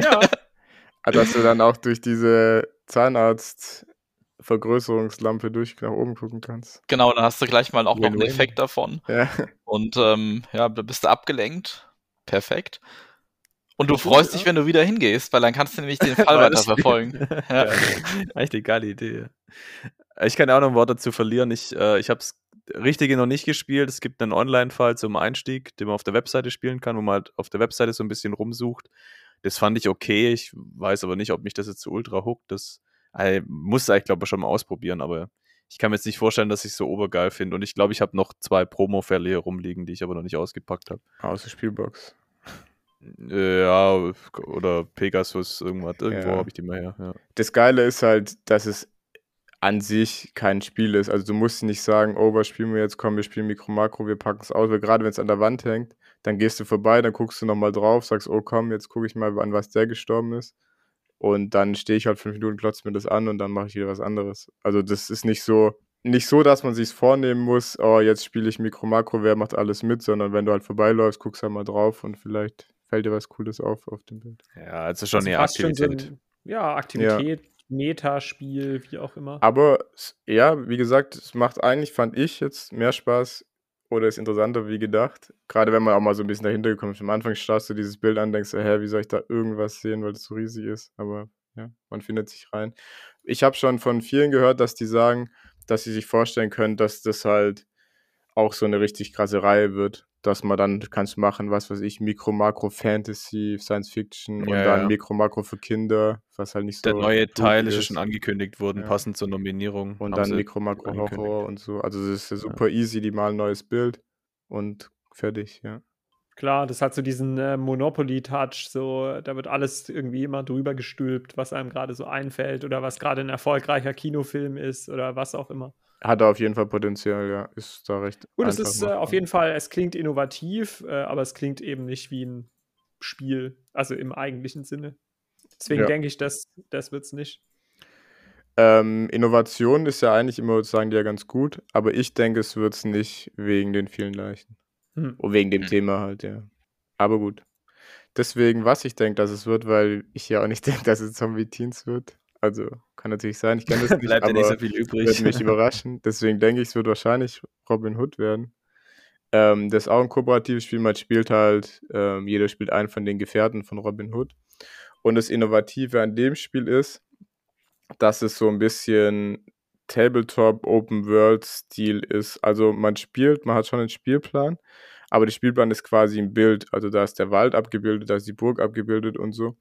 A: ja. Dass du dann auch durch diese Zahnarzt Vergrößerungslampe durch nach oben gucken kannst.
C: Genau, dann hast du gleich mal auch noch einen Effekt davon. Ja. Und ähm, ja, da bist du abgelenkt. Perfekt. Und du freust dich, wenn du wieder hingehst, weil dann kannst du nämlich den Fall weiter verfolgen. ja.
D: Echt eine geile Idee. Ich kann auch noch ein Wort dazu verlieren. Ich, äh, ich habe es richtige noch nicht gespielt. Es gibt einen Online-Fall zum Einstieg, den man auf der Webseite spielen kann, wo man halt auf der Webseite so ein bisschen rumsucht. Das fand ich okay. Ich weiß aber nicht, ob mich das jetzt so ultra hookt. Das also, muss ich glaube ich schon mal ausprobieren, aber ich kann mir jetzt nicht vorstellen, dass ich es so obergeil finde. Und ich glaube, ich habe noch zwei Promo-Fälle hier rumliegen, die ich aber noch nicht ausgepackt habe.
A: Außer Spielbox.
D: Ja, oder Pegasus, irgendwas. Irgendwo ja. habe ich die mal her. Ja.
A: Das Geile ist halt, dass es an sich kein Spiel ist. Also du musst nicht sagen, oh, was spielen wir jetzt? Komm, wir spielen Mikro Makro, wir packen es aus. Weil gerade wenn es an der Wand hängt, dann gehst du vorbei, dann guckst du nochmal drauf, sagst, oh komm, jetzt gucke ich mal, an was der gestorben ist. Und dann stehe ich halt fünf Minuten, klotze mir das an und dann mache ich wieder was anderes. Also das ist nicht so, nicht so, dass man sich vornehmen muss, oh, jetzt spiele ich Mikro Makro, wer macht alles mit, sondern wenn du halt vorbeiläufst, guckst halt mal drauf und vielleicht fällt dir was Cooles auf auf dem Bild.
D: Ja, also schon also eine Aktivität.
B: So ein, ja, Aktivität, ja. Metaspiel, wie auch immer.
A: Aber ja, wie gesagt, es macht eigentlich, fand ich jetzt mehr Spaß, oder ist interessanter wie gedacht. Gerade wenn man auch mal so ein bisschen dahinter gekommen ist. Am Anfang starrst du dieses Bild an, denkst du, hä, wie soll ich da irgendwas sehen, weil es so riesig ist. Aber ja, man findet sich rein. Ich habe schon von vielen gehört, dass die sagen, dass sie sich vorstellen können, dass das halt auch so eine richtig krasse Reihe wird, dass man dann kannst machen, was weiß ich, Mikro, Makro, Fantasy, Science Fiction und
D: Ja,
A: dann
D: ja.
A: Mikro, Makro für Kinder, was halt nicht so
D: Der neue Teil ist schon angekündigt worden,
A: Ja.
D: passend zur Nominierung.
A: Und dann Mikro, Makro. Horror und so. Also es ist ja super easy, die malen ein neues Bild und fertig, ja.
B: Klar, das hat so diesen äh, Monopoly-Touch, so, da wird alles irgendwie immer drüber gestülpt, was einem gerade so einfällt oder was gerade ein erfolgreicher Kinofilm ist oder was auch immer.
A: Hat auf jeden Fall Potenzial, ja. Ist da recht.
B: Und es ist äh, auf jeden Fall, es klingt innovativ, äh, aber es klingt eben nicht wie ein Spiel, also im eigentlichen Sinne. Deswegen
A: Ja.
B: denke ich, das, das wird es nicht.
A: Ähm, Innovation ist ja eigentlich immer, sagen die ja ganz gut, aber ich denke, es wird es nicht wegen den vielen Leichen.
B: Hm.
A: Und wegen dem
C: Hm.
A: Thema halt, ja. Aber gut. Deswegen, was ich denke, dass es wird, weil ich ja auch nicht denke, dass es Zombie Teens wird. Also, kann natürlich sein, ich kenne das nicht,
D: Bleibt ja nicht so
A: aber
D: viel übrig.
A: würde mich überraschen. Deswegen denke ich, es wird wahrscheinlich Robin Hood werden. Ähm, das ist auch ein kooperatives Spiel. Man spielt halt, ähm, jeder spielt einen von den Gefährten von Robin Hood. Und das Innovative an dem Spiel ist, dass es so ein bisschen Tabletop Open World Stil ist. Also man spielt, man hat schon einen Spielplan, aber der Spielplan ist quasi ein Bild. Also da ist der Wald abgebildet, da ist die Burg abgebildet und so.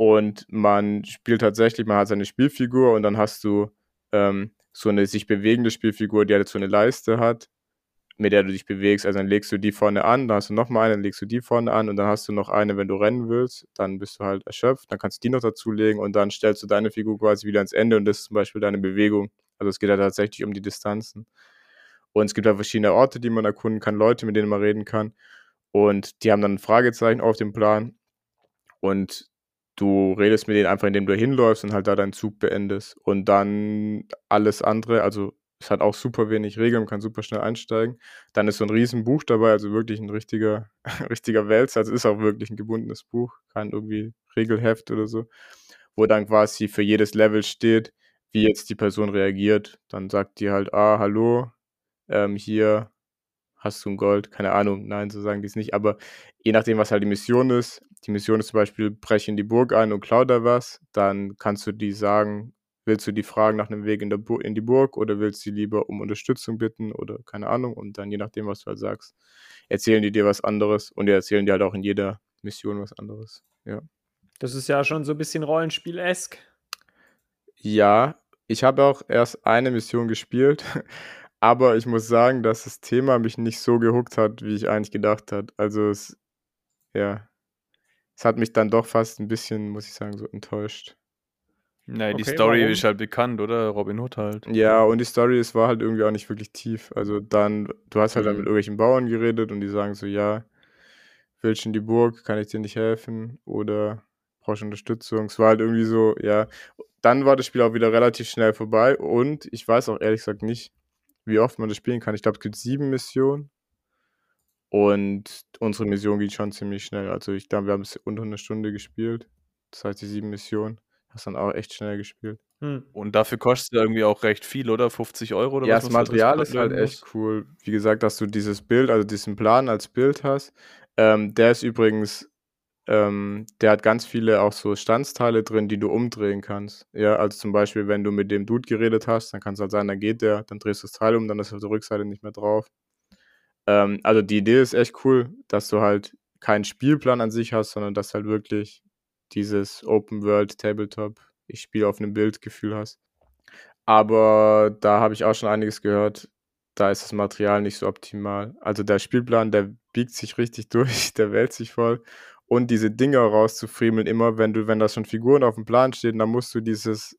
A: Und man spielt tatsächlich, man hat seine Spielfigur und dann hast du ähm, so eine sich bewegende Spielfigur, die halt so eine Leiste hat, mit der du dich bewegst. Also dann legst du die vorne an, dann hast du nochmal eine, dann legst du die vorne an und dann hast du noch eine, wenn du rennen willst, dann bist du halt erschöpft, dann kannst du die noch dazulegen und dann stellst du deine Figur quasi wieder ans Ende und das ist zum Beispiel deine Bewegung. Also es geht ja tatsächlich um die Distanzen. Und es gibt halt verschiedene Orte, die man erkunden kann, Leute, mit denen man reden kann. Und die haben dann ein Fragezeichen auf dem Plan. Und du redest mit denen einfach, indem du hinläufst und halt da deinen Zug beendest. Und dann alles andere, also es hat auch super wenig Regeln, man kann super schnell einsteigen. Dann ist so ein riesen Buch dabei, also wirklich ein richtiger, richtiger Wälzer. Also es ist auch wirklich ein gebundenes Buch, kein irgendwie Regelheft oder so, wo dann quasi für jedes Level steht, wie jetzt die Person reagiert. Dann sagt die halt, ah, hallo, ähm, hier hast du ein Gold, keine Ahnung, nein, so sagen die es nicht, aber je nachdem, was halt die Mission ist, die Mission ist zum Beispiel, breche in die Burg ein und klau da was, dann kannst du die sagen, willst du die fragen nach einem Weg in, in die Burg oder willst du lieber um Unterstützung bitten oder keine Ahnung und dann je nachdem, was du halt sagst, erzählen die dir was anderes und die erzählen dir halt auch in jeder Mission was anderes, ja.
B: Das ist ja schon so ein bisschen Rollenspiel-esk.
A: Ja, ich habe auch erst eine Mission gespielt, aber ich muss sagen, dass das Thema mich nicht so gehuckt hat, wie ich eigentlich gedacht hat. Also es, ja, es hat mich dann doch fast ein bisschen, muss ich sagen, so enttäuscht.
D: Nein, die
B: Okay,
D: Story
B: warum?
D: ist halt bekannt, oder? Robin Hood halt.
A: Ja, und die Story, es war halt irgendwie auch nicht wirklich tief. Also dann, du hast halt dann
D: Mhm.
A: mit irgendwelchen Bauern geredet und die sagen so, ja, willst du in die Burg, kann ich dir nicht helfen oder brauchst du Unterstützung? Es war halt irgendwie so, ja. Dann war das Spiel auch wieder relativ schnell vorbei und ich weiß auch ehrlich gesagt nicht, wie oft man das spielen kann. Ich glaube, es gibt sieben Missionen und unsere Mission geht schon ziemlich schnell. Also ich glaube, wir haben es unter einer Stunde gespielt. Das heißt, die sieben Missionen hast dann auch echt schnell gespielt.
B: Hm.
D: Und dafür kostet er irgendwie auch recht viel, oder? 50 Euro oder
A: Ja,
D: was
A: das Material
D: Blatt
A: ist halt
D: lösen
A: echt cool. Wie gesagt, dass du dieses Bild, also diesen Plan als Bild hast. Ähm, der ist übrigens, ähm, der hat ganz viele auch so Standsteile drin, die du umdrehen kannst. Ja, also zum Beispiel, wenn du mit dem Dude geredet hast, dann kann es halt sein, dann geht der, dann drehst du das Teil um, dann ist auf der Rückseite nicht mehr drauf. Ähm, also die Idee ist echt cool, dass du halt keinen Spielplan an sich hast, sondern dass halt wirklich dieses Open World Tabletop, ich spiele auf einem Bild Gefühl hast. Aber da habe ich auch schon einiges gehört. Da ist das Material nicht so optimal. Also der Spielplan, der biegt sich richtig durch, der wälzt sich voll. Und diese Dinger rauszufriemeln, immer wenn du, wenn da schon Figuren auf dem Plan stehen, dann musst du dieses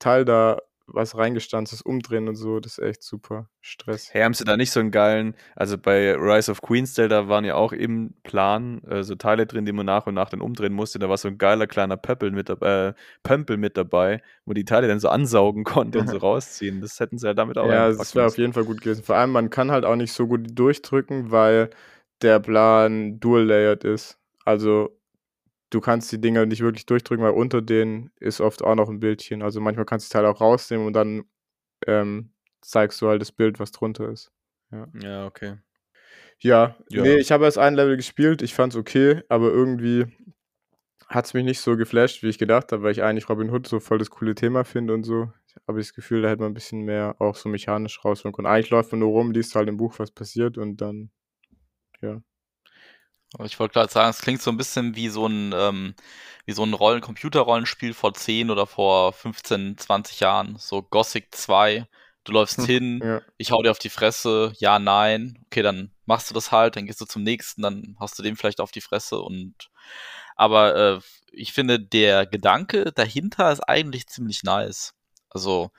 A: Teil da, was reingestanzt ist, umdrehen und so. Das ist echt super Stress.
D: Hey, haben sie da nicht so einen geilen, also bei Rise of Queensdale, da waren ja auch im Plan äh, so Teile drin, die man nach und nach dann umdrehen musste. Da war so ein geiler kleiner Pöppel mit, äh, Pömpel mit dabei, wo die Teile dann so ansaugen konnte und so rausziehen. Das hätten sie ja damit auch
A: Ja, das wäre auf jeden Fall gut gewesen. Vor allem, man kann halt auch nicht so gut durchdrücken, weil der Plan dual-layered ist. Also du kannst die Dinger nicht wirklich durchdrücken, weil unter denen ist oft auch noch ein Bildchen. Also manchmal kannst du das Teil auch rausnehmen und dann ähm, zeigst du halt das Bild, was drunter ist.
D: Ja, okay.
A: Ja,
D: Ja.
A: nee, ich habe erst ein Level gespielt, ich fand's okay, aber irgendwie hat's mich nicht so geflasht, wie ich gedacht habe, weil ich eigentlich Robin Hood so voll das coole Thema finde und so. habe ich das Gefühl, da hätte man ein bisschen mehr auch so mechanisch rausholen können. Eigentlich läuft man nur rum, liest halt im Buch, was passiert und dann, ja.
C: Ich wollte gerade sagen, es klingt so ein bisschen wie so ein, ähm, wie so ein Rollen Computerrollenspiel vor 10 oder vor 15, 20 Jahren. So Gothic 2. Du läufst hm, hin, ja. ich hau dir auf die Fresse, ja, nein. Okay, dann machst du das halt, dann gehst du zum nächsten, dann hast du dem vielleicht auf die Fresse und aber äh, ich finde, der Gedanke dahinter ist eigentlich ziemlich nice. Also,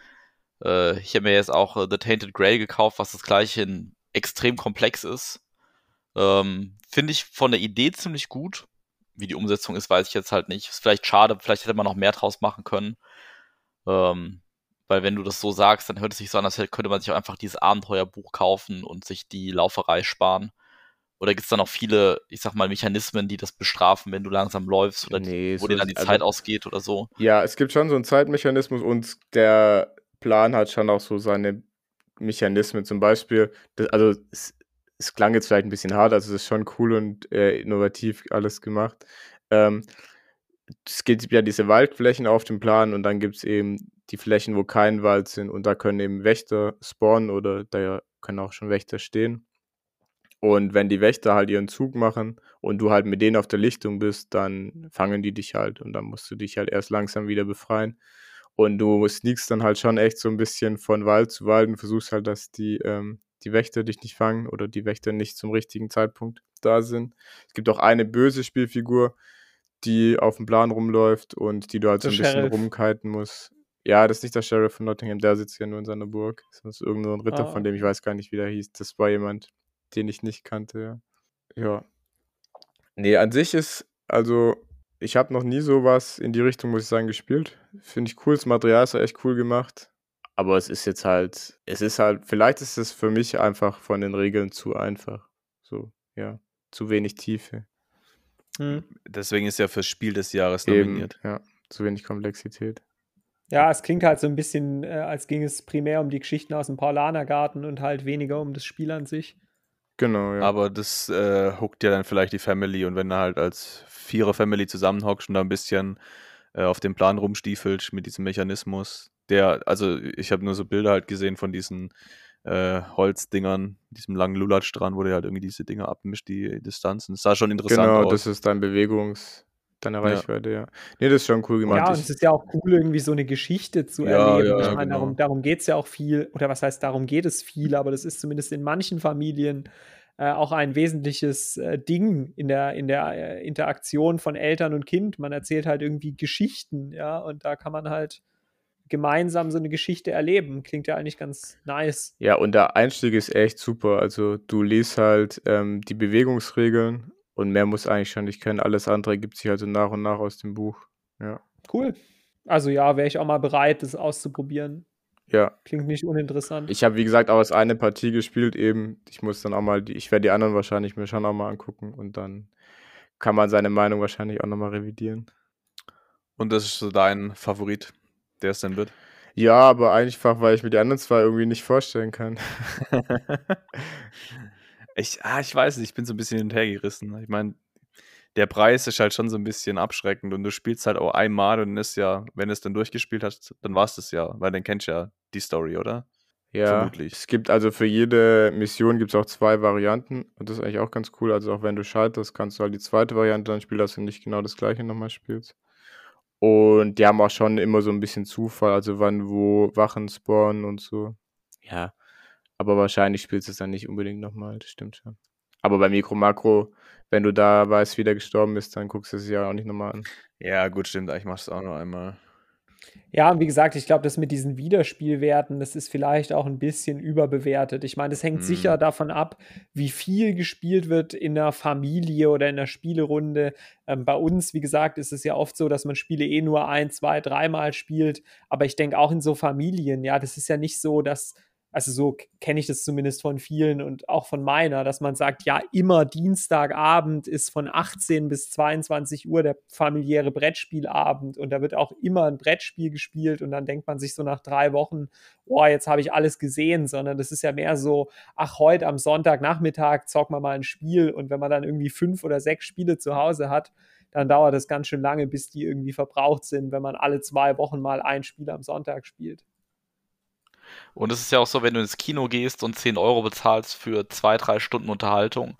C: äh, ich habe mir jetzt auch äh, The Tainted Grail gekauft, was das gleiche in extrem komplex ist. Ähm, finde ich von der Idee ziemlich gut. Wie die Umsetzung ist, weiß ich jetzt halt nicht. Ist vielleicht schade, vielleicht hätte man noch mehr draus machen können. Ähm, weil wenn du das so sagst, dann hört es sich so an, als könnte man sich auch einfach dieses Abenteuerbuch kaufen und sich die Lauferei sparen. Oder gibt es da noch viele, ich sag mal, Mechanismen, die das bestrafen, wenn du langsam läufst oder
A: nee,
C: die, wo so dir dann die also, Zeit ausgeht oder so?
A: Ja, es gibt schon so einen Zeitmechanismus und der Plan hat schon auch so seine Mechanismen. Zum Beispiel, das, also es, es, klang jetzt vielleicht ein bisschen hart, also es ist schon cool und äh, innovativ alles gemacht. Ähm, es gibt ja diese Waldflächen auf dem Plan und dann gibt es eben die Flächen, wo kein Wald sind und da können eben Wächter spawnen oder da können auch schon Wächter stehen. Und wenn die Wächter halt ihren Zug machen und du halt mit denen auf der Lichtung bist, dann fangen die dich halt und dann musst du dich halt erst langsam wieder befreien. Und du sneakst dann halt schon echt so ein bisschen von Wald zu Wald und versuchst halt, dass die, ähm, die Wächter dich nicht fangen oder die Wächter nicht zum richtigen Zeitpunkt da sind. Es gibt auch eine böse Spielfigur, die auf dem Plan rumläuft und die du halt so ein Sheriff. bisschen rumkiten musst. Ja, das ist nicht der Sheriff von Nottingham, der sitzt ja nur in seiner Burg. Das ist irgendein Ritter, ah. von dem ich weiß gar nicht, wie der hieß. Das war jemand, den ich nicht kannte, ja. Ja. Nee, an sich ist, also, ich habe noch nie sowas in die Richtung, muss ich sagen, gespielt. Finde ich cool, das Material ist echt cool gemacht. Aber es ist jetzt halt, es ist halt, vielleicht ist es für mich einfach von den Regeln zu einfach. So, ja, zu wenig Tiefe.
D: Hm. Deswegen ist ja fürs Spiel des Jahres nominiert.
A: Eben, ja, zu wenig Komplexität.
B: Ja, es klingt halt so ein bisschen, äh, als ging es primär um die Geschichten aus dem Paulanergarten und halt weniger um das Spiel an sich.
A: Genau, ja.
D: Aber das äh, huckt ja dann vielleicht die Family und wenn du halt als Vierer-Family zusammenhockst und da ein bisschen äh, auf dem Plan rumstiefelt mit diesem Mechanismus, der, also ich habe nur so Bilder halt gesehen von diesen äh, Holzdingern, diesem langen Lulatsch dran, wo der halt irgendwie diese Dinger abmischt, die Distanzen. Das sah schon interessant
A: genau,
D: aus.
A: Genau, das ist dein Bewegungs- deine Reichweite, ja. ja. Nee, das ist schon cool gemacht.
B: Ja, und es ist ja auch cool, irgendwie so eine Geschichte zu ja, erleben. Ja, ich meine, genau. darum, darum geht es ja auch viel, oder was heißt, darum geht es viel, aber das ist zumindest in manchen Familien äh, auch ein wesentliches äh, Ding in der, in der äh, Interaktion von Eltern und Kind. Man erzählt halt irgendwie Geschichten, ja, und da kann man halt gemeinsam so eine Geschichte erleben. Klingt ja eigentlich ganz nice.
A: Ja, und der Einstieg ist echt super. Also du liest halt ähm, die Bewegungsregeln und mehr muss eigentlich schon nicht können. Alles andere gibt sich also nach und nach aus dem Buch. Ja.
B: Cool. Also ja, wäre ich auch mal bereit, das auszuprobieren.
A: Ja.
B: Klingt nicht uninteressant.
A: Ich habe, wie gesagt, auch als eine Partie gespielt eben. Ich muss dann auch mal, die, ich werde die anderen wahrscheinlich mir schon auch mal angucken und dann kann man seine Meinung wahrscheinlich auch nochmal revidieren.
D: Und das ist so dein Favorit, der es dann wird?
A: Ja, aber einfach, weil ich mir die anderen zwei irgendwie nicht vorstellen kann.
D: Ich, ah, ich weiß nicht, ich bin so ein bisschen hinterhergerissen. Ich meine, der Preis ist halt schon so ein bisschen abschreckend und du spielst halt auch einmal und ist ja, wenn du es dann durchgespielt hast, dann war es das ja, weil dann kennst du ja die Story, oder?
A: Ja, Vermutlich. es gibt also für jede Mission gibt es auch zwei Varianten und das ist eigentlich auch ganz cool. Also auch wenn du scheiterst, kannst du halt die zweite Variante dann spielen, dass du nicht genau das gleiche nochmal spielst. Und die haben auch schon immer so ein bisschen Zufall, also wann wo Wachen spawnen und so. Ja, aber wahrscheinlich spielst du es dann nicht unbedingt nochmal, das stimmt schon. Aber bei Mikro Makro, wenn du da weißt, wie der gestorben ist, dann guckst du es ja auch nicht nochmal an.
D: Ja, gut, stimmt. Ich mach's auch noch einmal.
B: Ja, und wie gesagt, ich glaube, das mit diesen Wiederspielwerten, das ist vielleicht auch ein bisschen überbewertet. Ich meine, das hängt mm. sicher davon ab, wie viel gespielt wird in der Familie oder in der Spielerunde. Ähm, bei uns, wie gesagt, ist es ja oft so, dass man Spiele eh nur ein, zwei, dreimal spielt. Aber ich denke auch in so Familien, ja, das ist ja nicht so, dass also so kenne ich das zumindest von vielen und auch von meiner, dass man sagt, ja, immer Dienstagabend ist von 18 bis 22 Uhr der familiäre Brettspielabend und da wird auch immer ein Brettspiel gespielt und dann denkt man sich so nach drei Wochen, boah, jetzt habe ich alles gesehen, sondern das ist ja mehr so, ach, heute am Sonntagnachmittag zocken wir mal ein Spiel und wenn man dann irgendwie fünf oder sechs Spiele zu Hause hat, dann dauert es ganz schön lange, bis die irgendwie verbraucht sind, wenn man alle zwei Wochen mal ein Spiel am Sonntag spielt.
C: Und es ist ja auch so, wenn du ins Kino gehst und 10 Euro bezahlst für zwei, drei Stunden Unterhaltung,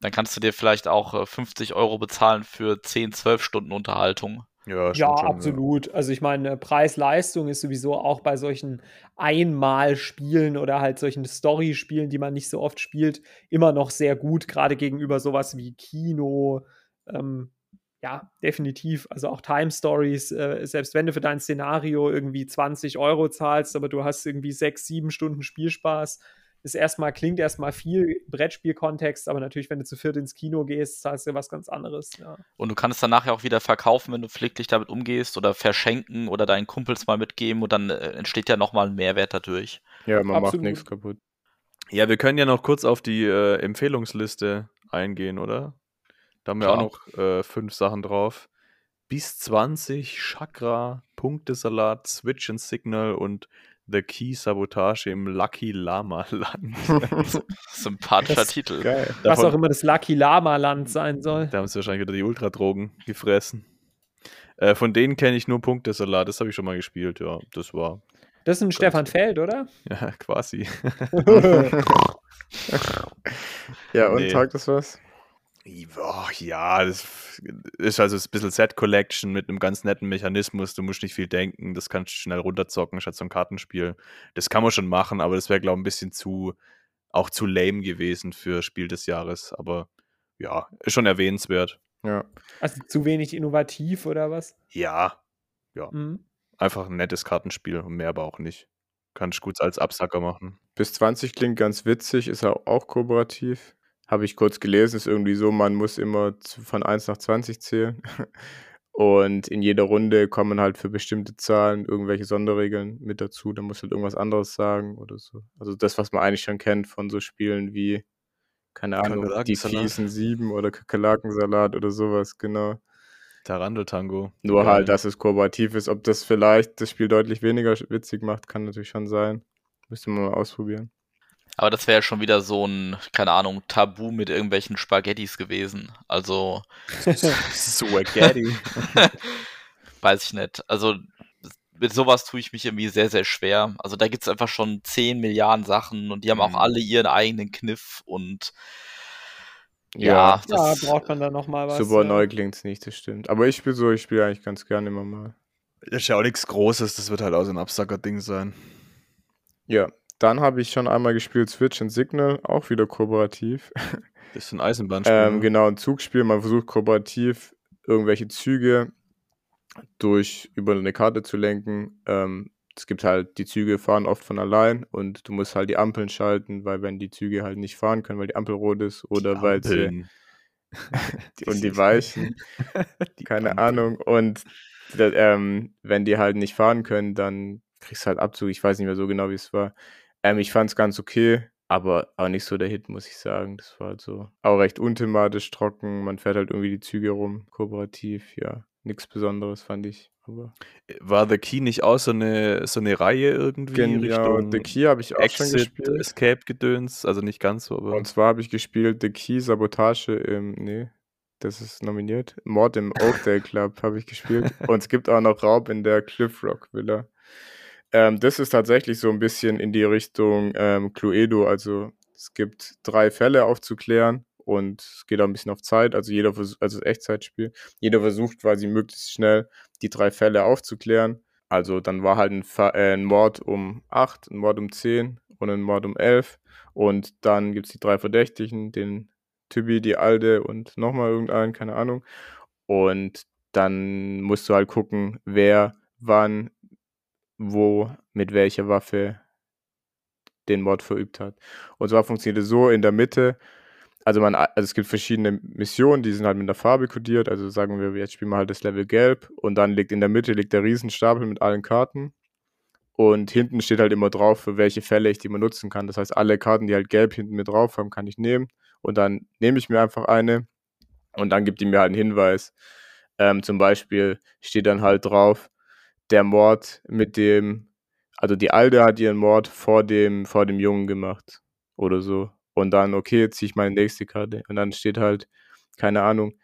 C: dann kannst du dir vielleicht auch 50 äh, Euro bezahlen für 10, 12 Stunden Unterhaltung.
B: Ja, ja absolut. Ja. Also ich meine, Preis-Leistung ist sowieso auch bei solchen Einmalspielen oder halt solchen Story-Spielen, die man nicht so oft spielt, immer noch sehr gut, gerade gegenüber sowas wie Kino. Ähm, ja, definitiv. Also auch Time Stories, äh, selbst wenn du für dein Szenario irgendwie 20 Euro zahlst, aber du hast irgendwie sechs, sieben Stunden Spielspaß, ist erstmal, klingt erstmal viel Brettspiel-Kontext, aber natürlich, wenn du zu viert ins Kino gehst, zahlst du was ganz anderes. Ja.
C: Und du kannst dann nachher auch wieder verkaufen, wenn du pfleglich damit umgehst oder verschenken oder deinen Kumpels mal mitgeben und dann äh, entsteht ja nochmal ein Mehrwert dadurch.
A: Ja, man Absolut. macht nichts kaputt.
D: Ja, wir können ja noch kurz auf die äh, Empfehlungsliste eingehen, oder? Da haben wir Klar. auch noch äh, fünf Sachen drauf. Bis 20, Chakra, Punktesalat, Switch and Signal und The Key Sabotage im Lucky Lama Land.
C: Sympathischer Titel.
B: Geil. Was auch immer das Lucky Lama Land sein soll.
D: Da haben sie wahrscheinlich wieder die Ultradrogen gefressen. Äh, von denen kenne ich nur Punktesalat. Das habe ich schon mal gespielt. Ja, das war.
B: Das ist ein Stefan Feld, oder?
D: Ja, quasi.
A: ja, und nee. taugt das was?
D: Oh, ja, das ist also ein bisschen Set Collection mit einem ganz netten Mechanismus. Du musst nicht viel denken, das kannst du schnell runterzocken statt so ein Kartenspiel. Das kann man schon machen, aber das wäre, glaube ich, ein bisschen zu, auch zu lame gewesen für Spiel des Jahres. Aber ja, ist schon erwähnenswert.
A: Ja.
B: Also zu wenig innovativ oder was?
D: Ja, ja. Mhm. Einfach ein nettes Kartenspiel und mehr aber auch nicht. Kannst gut als Absacker machen.
A: Bis 20 klingt ganz witzig, ist er auch kooperativ habe ich kurz gelesen, ist irgendwie so, man muss immer von 1 nach 20 zählen. Und in jeder Runde kommen halt für bestimmte Zahlen irgendwelche Sonderregeln mit dazu. Da muss halt irgendwas anderes sagen oder so. Also das, was man eigentlich schon kennt von so Spielen wie, keine Ahnung, die fiesen Sieben oder Kakerlakensalat oder sowas, genau.
D: Tarandeltango.
A: Nur Geil. halt, dass es kooperativ ist. Ob das vielleicht das Spiel deutlich weniger witzig macht, kann natürlich schon sein. Müsste man mal ausprobieren.
C: Aber das wäre ja schon wieder so ein, keine Ahnung, Tabu mit irgendwelchen Spaghettis gewesen. Also.
D: Spaghetti.
C: weiß ich nicht. Also mit sowas tue ich mich irgendwie sehr, sehr schwer. Also da gibt es einfach schon 10 Milliarden Sachen und die haben auch mhm. alle ihren eigenen Kniff und
B: ja, ja, braucht man da nochmal was.
A: Super ja. neu klingt es nicht, das stimmt. Aber ich spiele so, ich spiele eigentlich ganz gerne immer mal.
D: Das ist ja auch nichts Großes, das wird halt auch so ein Absacker-Ding sein.
A: Ja, dann habe ich schon einmal gespielt Switch and Signal, auch wieder kooperativ.
D: Das ist ein Eisenbahnspiel.
A: ähm, ne? genau, ein Zugspiel. Man versucht kooperativ irgendwelche Züge durch über eine Karte zu lenken. Ähm, es gibt halt, die Züge fahren oft von allein und du musst halt die Ampeln schalten, weil wenn die Züge halt nicht fahren können, weil die Ampel rot ist oder weil sie und die Weichen, die keine Ampel. Ahnung und ähm, wenn die halt nicht fahren können, dann kriegst du halt Abzug. Ich weiß nicht mehr so genau, wie es war. Ähm, ich fand es ganz okay, aber auch nicht so der Hit, muss ich sagen. Das war halt so auch recht unthematisch, trocken. Man fährt halt irgendwie die Züge rum, kooperativ, ja. Nichts Besonderes, fand ich. Aber
D: war The Key nicht auch so eine, so eine Reihe irgendwie?
A: Genau, The Key habe ich auch Exit, schon gespielt.
D: Escape-Gedöns, also nicht ganz so, aber.
A: Und zwar habe ich gespielt The Key, Sabotage im, nee, das ist nominiert. Mord im Oakdale Club habe ich gespielt. Und es gibt auch noch Raub in der Cliff Rock Villa. Ähm, das ist tatsächlich so ein bisschen in die Richtung ähm, Cluedo. Also es gibt drei Fälle aufzuklären und es geht auch ein bisschen auf Zeit. Also jeder versucht, also Echtzeitspiel. Jeder versucht quasi möglichst schnell die drei Fälle aufzuklären. Also dann war halt ein, äh, ein Mord um 8, ein Mord um 10 und ein Mord um 11. Und dann gibt es die drei Verdächtigen, den Typi, die Alde und nochmal irgendeinen, keine Ahnung. Und dann musst du halt gucken, wer wann wo mit welcher Waffe den Mord verübt hat. Und zwar funktioniert es so in der Mitte, also man, also es gibt verschiedene Missionen, die sind halt mit der Farbe kodiert, also sagen wir, jetzt spielen wir halt das Level gelb und dann liegt in der Mitte liegt der Riesenstapel mit allen Karten und hinten steht halt immer drauf, für welche Fälle ich die mal nutzen kann. Das heißt, alle Karten, die halt gelb hinten mit drauf haben, kann ich nehmen und dann nehme ich mir einfach eine und dann gibt die mir halt einen Hinweis. Ähm, zum Beispiel steht dann halt drauf, der Mord mit dem, also die Alde hat ihren Mord vor dem, vor dem Jungen gemacht oder so. Und dann, okay, ziehe ich meine nächste Karte. Und dann steht halt, keine Ahnung,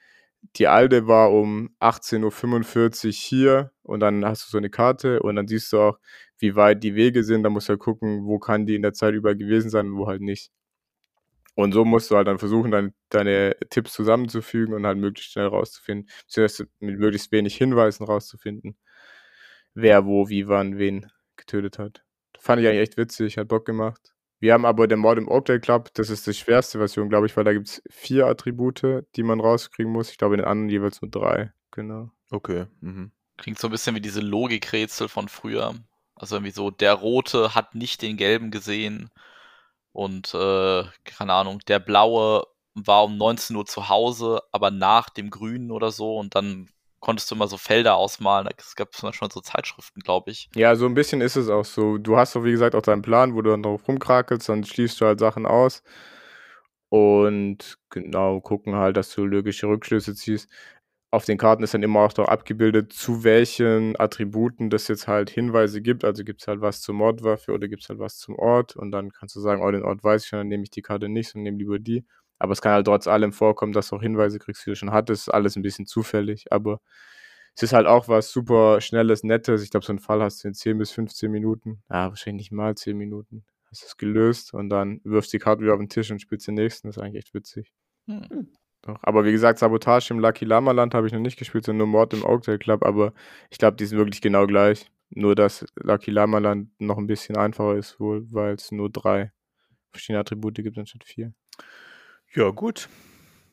A: die alte war um 18.45 Uhr hier und dann hast du so eine Karte und dann siehst du auch, wie weit die Wege sind. Da musst du ja gucken, wo kann die in der Zeit über gewesen sein und wo halt nicht. Und so musst du halt dann versuchen, deine, deine Tipps zusammenzufügen und halt möglichst schnell rauszufinden, beziehungsweise mit möglichst wenig Hinweisen rauszufinden, wer wo, wie, wann, wen getötet hat. Fand ich eigentlich echt witzig, hat Bock gemacht. Wir haben aber den Mord im Oakdale Club, das ist die schwerste Version, glaube ich, weil da gibt es vier Attribute, die man rauskriegen muss. Ich glaube, in den anderen jeweils nur drei. Genau.
D: Okay. Mhm.
C: Klingt so ein bisschen wie diese Logikrätsel von früher. Also irgendwie so, der Rote hat nicht den Gelben gesehen und äh, keine Ahnung, der Blaue war um 19 Uhr zu Hause, aber nach dem Grünen oder so und dann konntest du immer so Felder ausmalen. Es gab Beispiel so Zeitschriften, glaube ich.
A: Ja, so ein bisschen ist es auch so. Du hast doch, wie gesagt, auch deinen Plan, wo du dann drauf rumkrakelst, dann schließt du halt Sachen aus und genau gucken halt, dass du logische Rückschlüsse ziehst. Auf den Karten ist dann immer auch noch abgebildet, zu welchen Attributen das jetzt halt Hinweise gibt. Also gibt es halt was zur Mordwaffe oder gibt es halt was zum Ort und dann kannst du sagen, oh, den Ort weiß ich schon, dann nehme ich die Karte nicht und nehme lieber die. Aber es kann halt trotz allem vorkommen, dass du auch Hinweise kriegst, die du schon hattest. Alles ein bisschen zufällig, aber es ist halt auch was super Schnelles, Nettes. Ich glaube, so einen Fall hast du in 10 bis 15 Minuten. Ja, wahrscheinlich nicht mal 10 Minuten. Hast es gelöst und dann wirfst die Karte wieder auf den Tisch und spielst den nächsten. Das ist eigentlich echt witzig. Hm. Doch. Aber wie gesagt, Sabotage im Lucky Lama Land habe ich noch nicht gespielt, sondern nur Mord im Oakdale Club. Aber ich glaube, die sind wirklich genau gleich. Nur, dass Lucky Lama Land noch ein bisschen einfacher ist, wohl, weil es nur drei verschiedene Attribute gibt anstatt vier.
D: Ja, gut.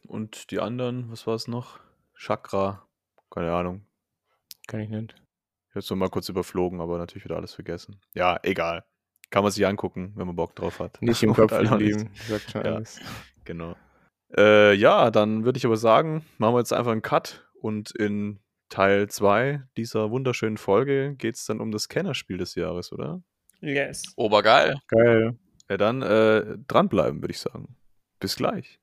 D: Und die anderen, was war es noch? Chakra, keine Ahnung.
A: Kann ich nicht.
D: Ich habe es nur mal kurz überflogen, aber natürlich wieder alles vergessen. Ja, egal. Kann man sich angucken, wenn man Bock drauf hat.
A: Nicht im Kopf geblieben, sagt schon
D: ja,
A: alles.
D: Genau. Äh, ja, dann würde ich aber sagen, machen wir jetzt einfach einen Cut und in Teil 2 dieser wunderschönen Folge geht es dann um das Kennerspiel des Jahres, oder?
B: Yes.
C: Obergeil.
A: Geil.
D: Ja, dann äh, dranbleiben, würde ich sagen. Bis gleich.